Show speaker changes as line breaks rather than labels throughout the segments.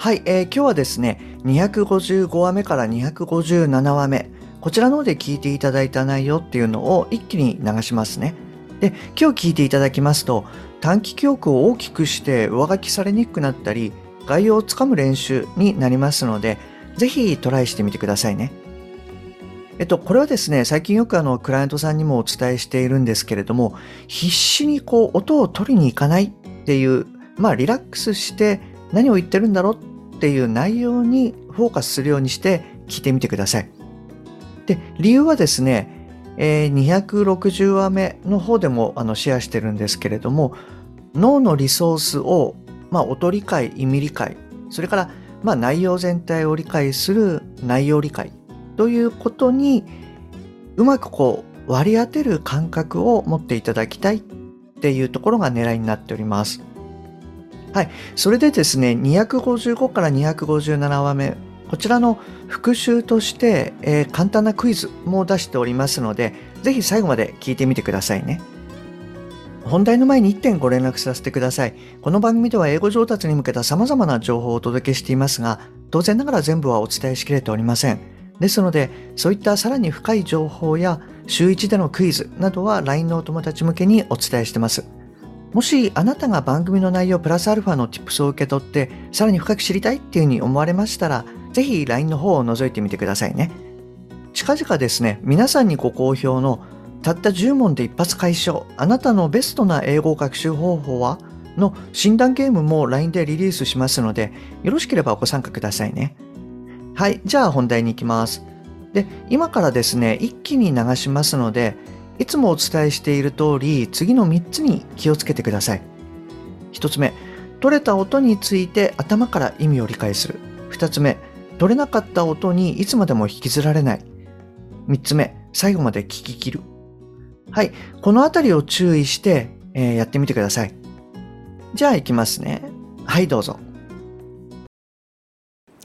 はい、えー、今日はですね255話目から257話目こちらの方で聞いていただいた内容っていうのを一気に流しますね。で今日聞いていただきますと短期記憶を大きくして上書きされにくくなったり概要をつかむ練習になりますのでぜひトライしてみてくださいね。えっと、これはですね、最近よくあの、クライアントさんにもお伝えしているんですけれども、必死にこう、音を取りに行かないっていう、まあ、リラックスして何を言ってるんだろうっていう内容にフォーカスするようにして聞いてみてください。で、理由はですね、え、260話目の方でもあのシェアしてるんですけれども、脳のリソースを、まあ、音理解、意味理解、それから、まあ、内容全体を理解する内容理解ということにうまくこう割り当てる感覚を持っていただきたいっていうところが狙いになっております。はい。それでですね、255から257話目、こちらの復習として、えー、簡単なクイズも出しておりますので、ぜひ最後まで聞いてみてくださいね。本題の前に1点ご連絡させてください。この番組では英語上達に向けた様々な情報をお届けしていますが、当然ながら全部はお伝えしきれておりません。ですので、そういったさらに深い情報や週1でのクイズなどは LINE のお友達向けにお伝えしてます。もしあなたが番組の内容プラスアルファの tips を受け取ってさらに深く知りたいっていうふうに思われましたら、ぜひ LINE の方を覗いてみてくださいね。近々ですね、皆さんにご好評のたった10問で一発解消、あなたのベストな英語学習方法はの診断ゲームも LINE でリリースしますので、よろしければご参加くださいね。はい、じゃあ本題に行きます。で、今からですね、一気に流しますので、いつもお伝えしている通り、次の3つに気をつけてください。1つ目、取れた音について頭から意味を理解する。2つ目、取れなかった音にいつまでも引きずられない。3つ目、最後まで聞き切る。はい、このあたりを注意して、えー、やってみてください。じゃあ行きますね。はい、どうぞ。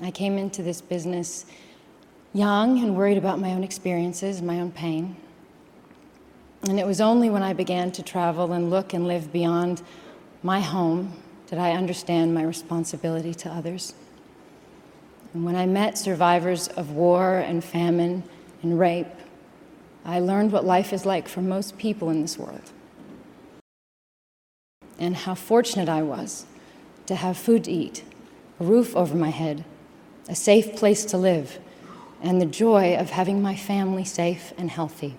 I came into this business young and worried about my own experiences, my own pain. And it was only when I began to travel and look and live beyond my home did I understand my responsibility to others. And when I met survivors of war and famine and rape, I learned what life is like for most people in this world. And how fortunate I was to have food to eat, a roof over my head, a safe place to live, and the joy of having my family safe and healthy.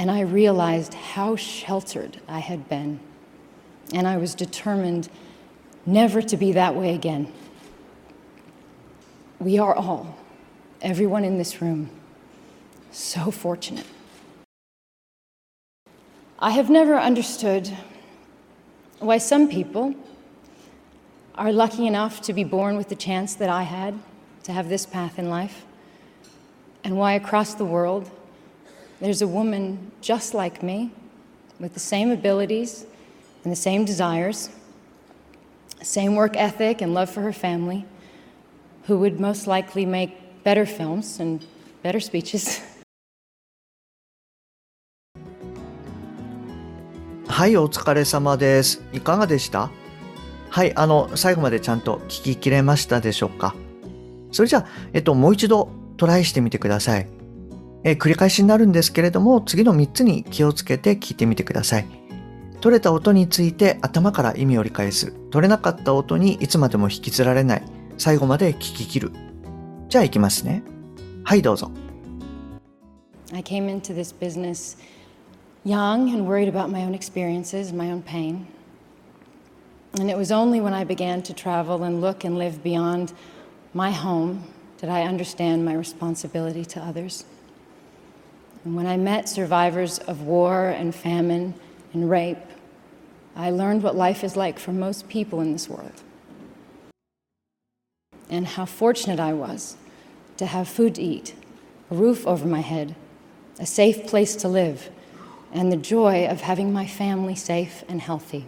And I realized how sheltered I had been. And I was determined never to be that way again. We are all, everyone in this room, so fortunate. I have never understood why some people are lucky enough to be born with the chance that I had to have this path in life, and why across the world there's a woman just like me with the same abilities and the same desires, same work ethic and love for her family, who would most likely make better films and better speeches.
はい、お疲れ様です。いかがでしたはい、あの、最後までちゃんと聞ききれましたでしょうかそれじゃあ、えっと、もう一度トライしてみてください。 え繰り返しになるんですけれども、次の3つに気をつけて聞いてみてください。取れた音について頭から意味を理解する。取れなかった音にいつまでも引きずられない。最後まで聞き切る。じゃあ行きますね。はい、どうぞ。
I came into this business young and worried about my own experiences, my own pain. And it was only when I began to travel and look and live beyond my home did I understand my responsibility to others. And when I met survivors of war and famine and rape, I learned what life is like for most people in this world. and how fortunate I was to have food to eat, a roof over my head, a safe place to live, and the joy of having my family safe and healthy.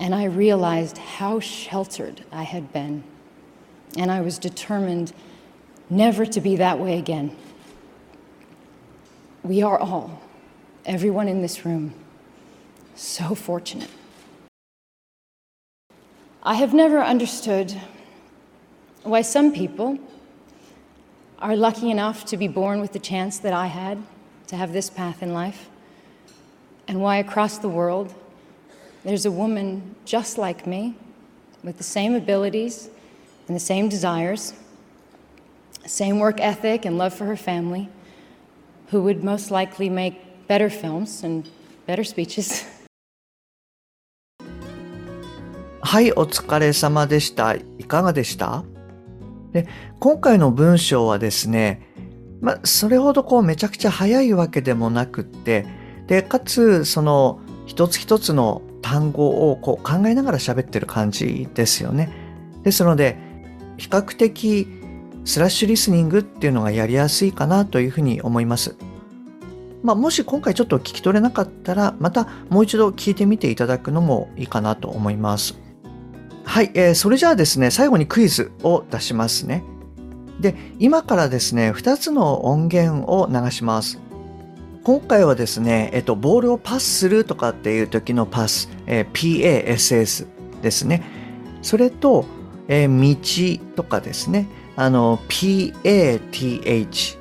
And I realized how sheltered I had been. And I was determined never to be that way again. We are all, everyone in this room, so fortunate. I have never understood why some people are lucky enough to be born with the chance that I had to have this path in life, and why across the world there's a woman just like me with the same abilities and the same desires, same work ethic and love for her family, who would most likely make better films and better speeches.
はい、お疲れ様でした。いかがでした？で今回の文章はですね、まそれほどこうめちゃくちゃ早いわけでもなくって、で、かつ、その一つ一つの単語をこう考えながら喋ってる感じですよね。ですので、比較的スラッシュリスニングっていうのがやりやすいかなというふうに思います。まあ、もし今回ちょっと聞き取れなかったら、またもう一度聞いてみていただくのもいいかなと思います。はい、えー、それじゃあですね、最後にクイズを出しますね。で、今からですね、2つの音源を流します。今回はですね、えっと、ボールをパスするとかっていう時のパス、えー、PASS ですね。それと、えー、道とかですね、あの、PATH。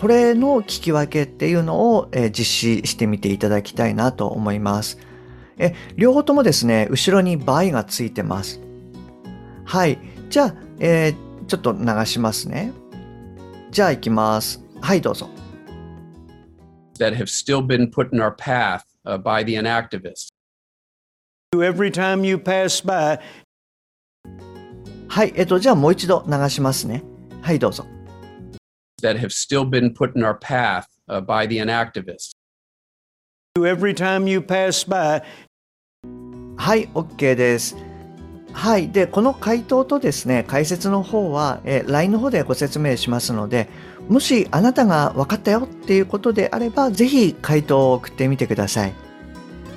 これの聞き分けっていうのを、えー、実施してみていただきたいなと思います。え、両方ともですね、後ろに by がついてます。はい。じゃあ、えー、ちょっと流しますね。じゃあ行きます。はい、どうぞ。
that have still been put in our path uh, by the inactivists.
Every time you pass by
はい、えっと、じゃあもう一度流しますね。はい、どうぞ。
that have still been put in our path uh, by the inactivists.
Every time you pass by
はい、OK です。はい。で、この回答とですね、解説の方は、えー、LINE の方でご説明しますので、もしあなたが分かったよっていうことであれば、ぜひ回答を送ってみてください。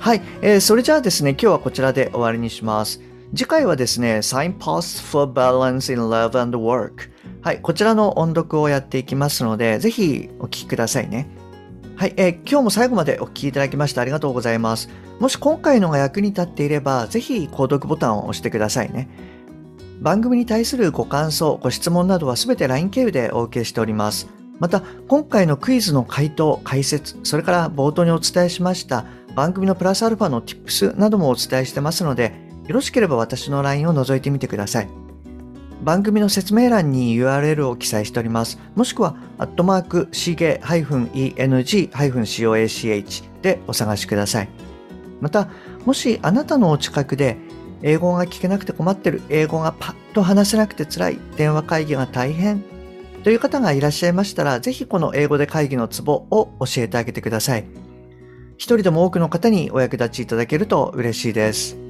はい。えー、それじゃあですね、今日はこちらで終わりにします。次回はですね、Signposts for Balance in Love and Work。はい。こちらの音読をやっていきますので、ぜひお聞きくださいね。はい、えー、今日も最後までお聞きいただきましてありがとうございます。もし今回のが役に立っていれば、ぜひ購読ボタンを押してくださいね。番組に対するご感想、ご質問などはすべて LINE 経由でお受けしております。また、今回のクイズの回答、解説、それから冒頭にお伝えしました番組のプラスアルファの Tips などもお伝えしてますので、よろしければ私の LINE を覗いてみてください。番組の説明欄に URL を記載しております。もしくは、アットマーク、しげ -eng-coach でお探しください。また、もしあなたのお近くで、英語が聞けなくて困ってる、英語がパッと話せなくて辛い、電話会議が大変という方がいらっしゃいましたら、ぜひこの英語で会議のツボを教えてあげてください。一人でも多くの方にお役立ちいただけると嬉しいです。